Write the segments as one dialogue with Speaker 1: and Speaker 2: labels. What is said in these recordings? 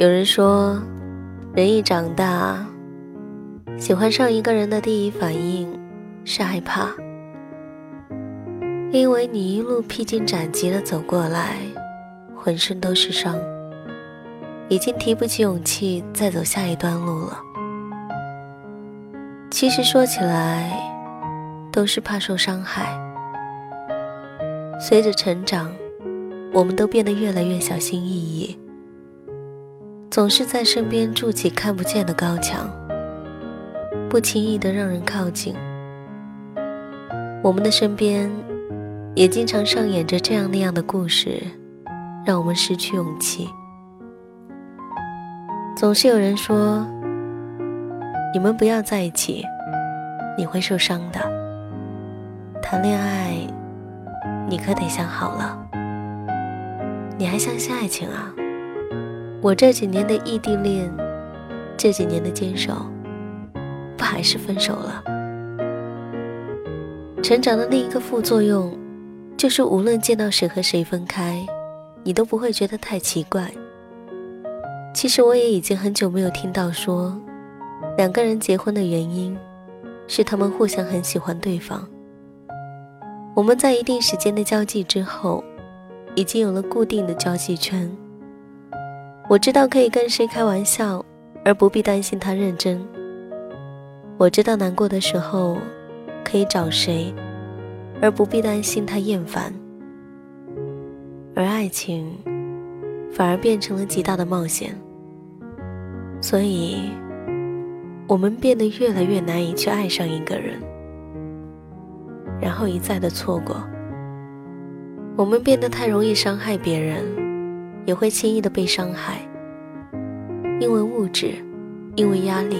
Speaker 1: 有人说，人一长大，喜欢上一个人的第一反应是害怕，因为你一路披荆斩棘的走过来，浑身都是伤，已经提不起勇气再走下一段路了。其实说起来，都是怕受伤害。随着成长，我们都变得越来越小心翼翼。总是在身边筑起看不见的高墙，不轻易的让人靠近。我们的身边也经常上演着这样那样的故事，让我们失去勇气。总是有人说：“你们不要在一起，你会受伤的。”谈恋爱，你可得想好了。你还相信爱情啊？我这几年的异地恋，这几年的坚守，不还是分手了？成长的另一个副作用，就是无论见到谁和谁分开，你都不会觉得太奇怪。其实我也已经很久没有听到说，两个人结婚的原因，是他们互相很喜欢对方。我们在一定时间的交际之后，已经有了固定的交际圈。我知道可以跟谁开玩笑，而不必担心他认真。我知道难过的时候可以找谁，而不必担心他厌烦。而爱情反而变成了极大的冒险，所以，我们变得越来越难以去爱上一个人，然后一再的错过。我们变得太容易伤害别人。也会轻易的被伤害，因为物质，因为压力，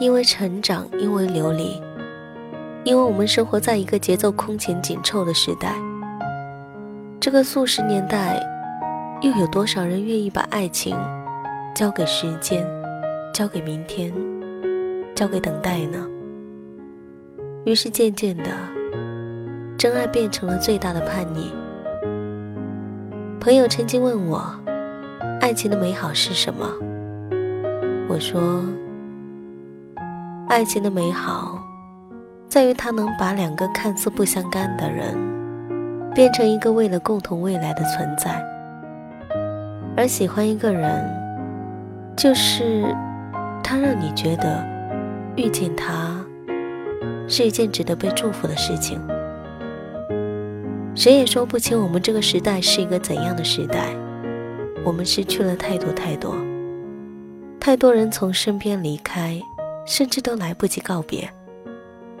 Speaker 1: 因为成长，因为流离，因为我们生活在一个节奏空前紧凑的时代。这个速食年代，又有多少人愿意把爱情交给时间，交给明天，交给等待呢？于是渐渐的，真爱变成了最大的叛逆。朋友曾经问我，爱情的美好是什么？我说，爱情的美好，在于它能把两个看似不相干的人，变成一个为了共同未来的存在。而喜欢一个人，就是他让你觉得遇见他是一件值得被祝福的事情。谁也说不清我们这个时代是一个怎样的时代，我们失去了太多太多，太多人从身边离开，甚至都来不及告别，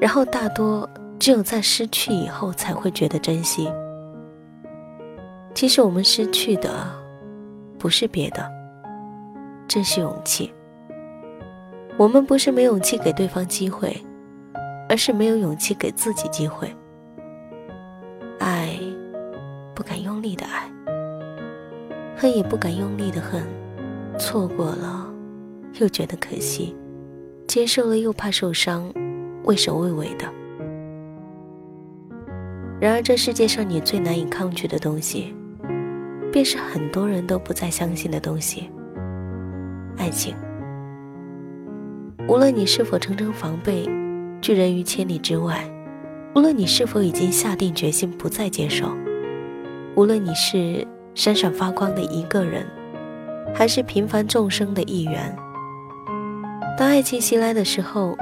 Speaker 1: 然后大多只有在失去以后才会觉得珍惜。其实我们失去的不是别的，正是勇气。我们不是没勇气给对方机会，而是没有勇气给自己机会。力的爱；恨也不敢用力的恨。错过了，又觉得可惜；接受了，又怕受伤，畏首畏尾的。然而，这世界上你最难以抗拒的东西，便是很多人都不再相信的东西——爱情。无论你是否层层防备，拒人于千里之外。无论你是否已经下定决心不再接受，无论你是闪闪发光的一个人，还是平凡众生的一员，当爱情袭来的时候，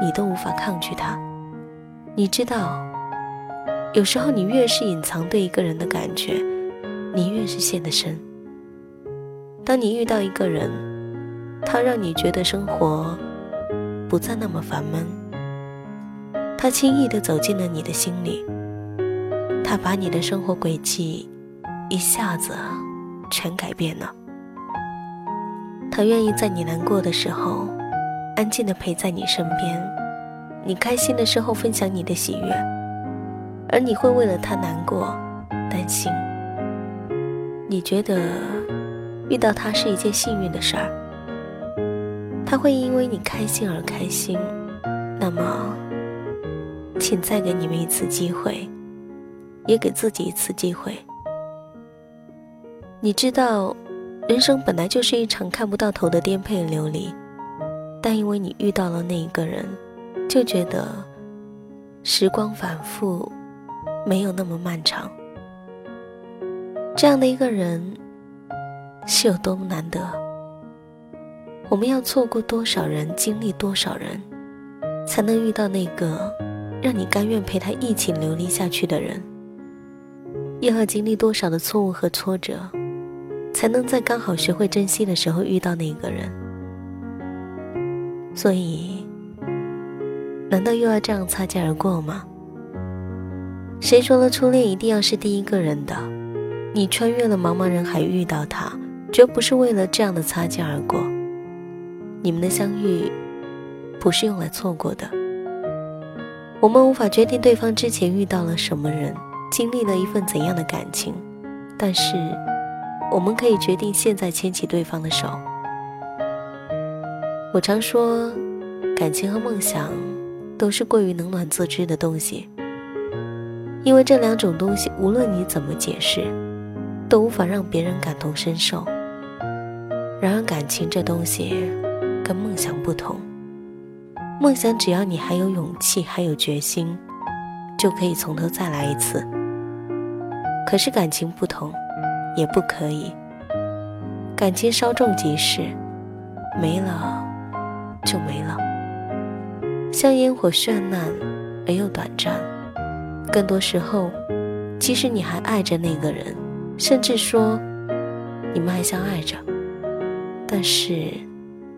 Speaker 1: 你都无法抗拒它。你知道，有时候你越是隐藏对一个人的感觉，你越是陷得深。当你遇到一个人，他让你觉得生活不再那么烦闷。他轻易地走进了你的心里，他把你的生活轨迹一下子全改变了。他愿意在你难过的时候，安静的陪在你身边；你开心的时候分享你的喜悦，而你会为了他难过、担心。你觉得遇到他是一件幸运的事儿，他会因为你开心而开心，那么。请再给你们一次机会，也给自己一次机会。你知道，人生本来就是一场看不到头的颠沛流离，但因为你遇到了那一个人，就觉得时光反复，没有那么漫长。这样的一个人，是有多么难得？我们要错过多少人，经历多少人，才能遇到那个让你甘愿陪他一起流离下去的人？又要经历多少的错误和挫折，才能在刚好学会珍惜的时候遇到那个人？所以，难道又要这样擦肩而过吗？谁说了初恋一定要是第一个人的？你穿越了茫茫人海遇到他，绝不是为了这样的擦肩而过。你们的相遇，不是用来错过的。我们无法决定对方之前遇到了什么人，经历了一份怎样的感情，但是我们可以决定现在牵起对方的手。我常说，感情和梦想都是过于冷暖自知的东西，因为这两种东西，无论你怎么解释。都无法让别人感同身受。然而，感情这东西跟梦想不同。梦想只要你还有勇气，还有决心，就可以从头再来一次。可是感情不同，也不可以。感情稍纵即逝，没了就没了。像烟火绚烂而又短暂。更多时候，即使你还爱着那个人。甚至说，你们还相爱着，但是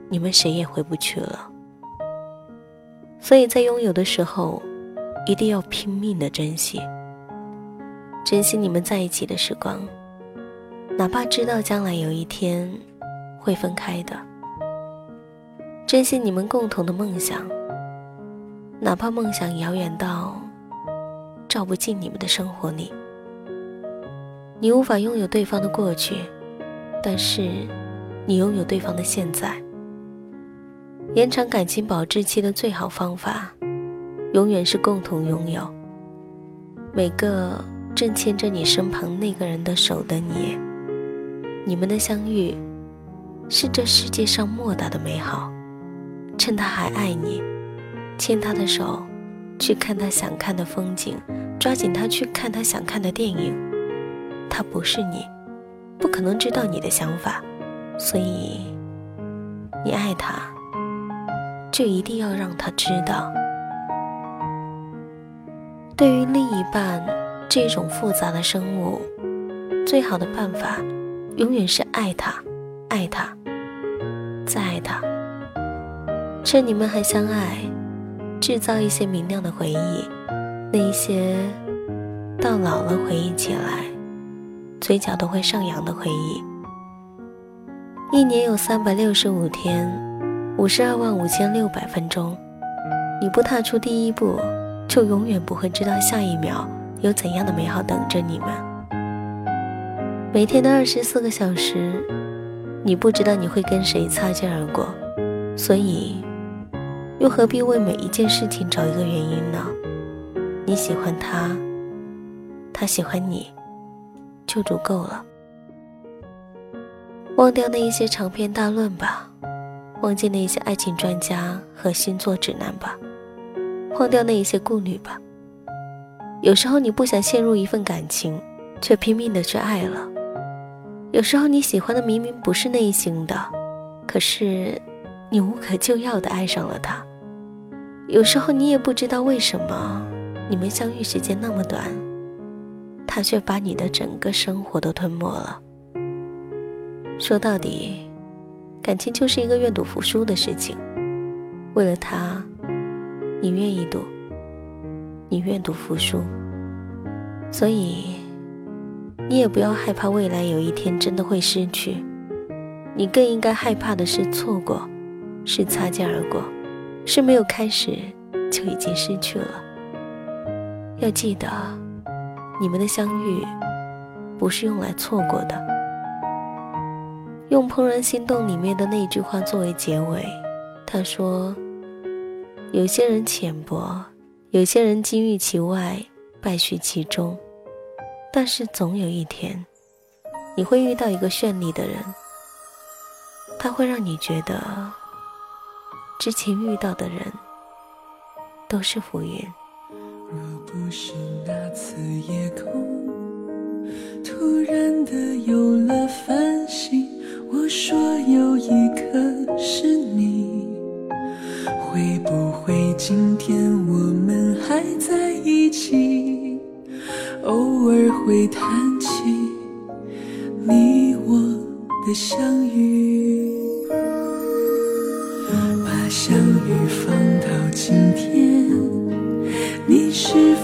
Speaker 1: 你们谁也回不去了。所以在拥有的时候，一定要拼命的珍惜，珍惜你们在一起的时光，哪怕知道将来有一天会分开的；珍惜你们共同的梦想，哪怕梦想遥远到照不进你们的生活里。你无法拥有对方的过去，但是你拥有对方的现在。延长感情保质期的最好方法，永远是共同拥有。每个正牵着你身旁那个人的手的你，你们的相遇是这世界上莫大的美好。趁他还爱你，牵他的手，去看他想看的风景，抓紧他去看他想看的电影。他不是你，不可能知道你的想法，所以你爱他，就一定要让他知道。对于另一半这种复杂的生物，最好的办法，永远是爱他，爱他，再爱他。趁你们还相爱，制造一些明亮的回忆，那一些到老了回忆起来。嘴角都会上扬的回忆。一年有三百六十五天，五十二万五千六百分钟。你不踏出第一步，就永远不会知道下一秒有怎样的美好等着你们。每天的二十四个小时，你不知道你会跟谁擦肩而过，所以，又何必为每一件事情找一个原因呢？你喜欢他，他喜欢你。就足够了。忘掉那一些长篇大论吧，忘记那些爱情专家和星座指南吧，忘掉那一些顾虑吧。有时候你不想陷入一份感情，却拼命的去爱了；有时候你喜欢的明明不是那一型的，可是你无可救药的爱上了他；有时候你也不知道为什么，你们相遇时间那么短。他却把你的整个生活都吞没了。说到底，感情就是一个愿赌服输的事情。为了他，你愿意赌，你愿赌服输。所以，你也不要害怕未来有一天真的会失去。你更应该害怕的是错过，是擦肩而过，是没有开始就已经失去了。要记得。你们的相遇，不是用来错过的。用《怦然心动》里面的那句话作为结尾，他说：“有些人浅薄，有些人金玉其外，败絮其中。但是总有一天，你会遇到一个绚丽的人，它会让你觉得之前遇到的人都是浮云。
Speaker 2: 若不是那次夜空突然的有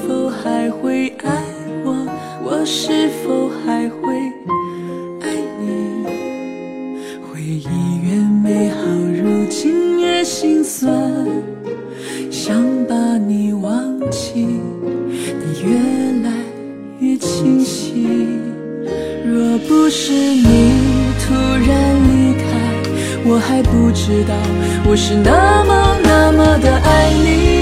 Speaker 2: 否还会爱我？我是否还会爱你？回忆越美好，如今越心酸，想把你忘记，你越来越清晰。若不是你突然离开，我还不知道我是那么那么的爱你，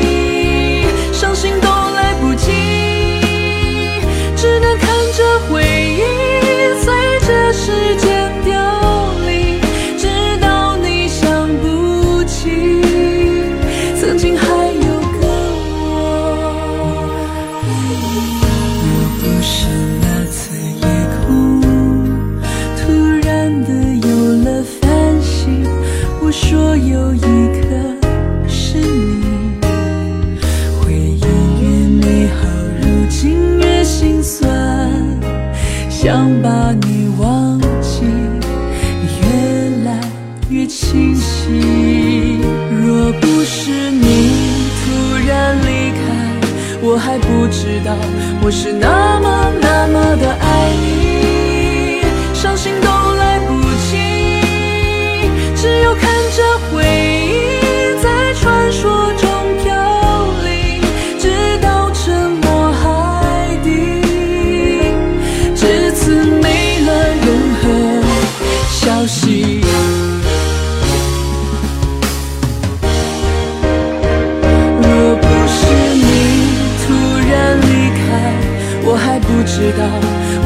Speaker 2: 有一颗是你，回忆越美好，如今越心酸，想把你忘记，越来越清晰。若不是你突然离开，我还不知道我是那么那么的爱你，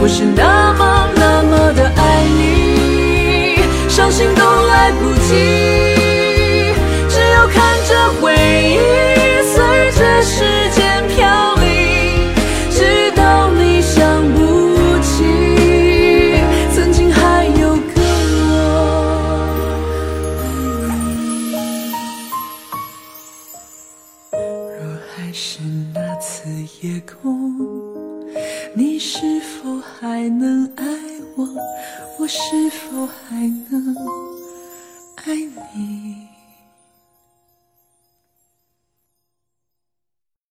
Speaker 2: 我是那